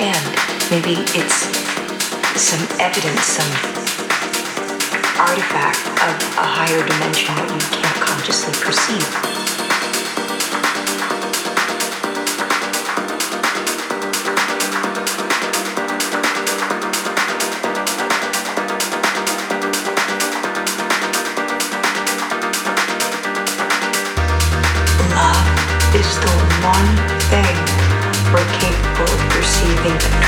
And maybe it's some evidence, some artifact of a higher dimension that we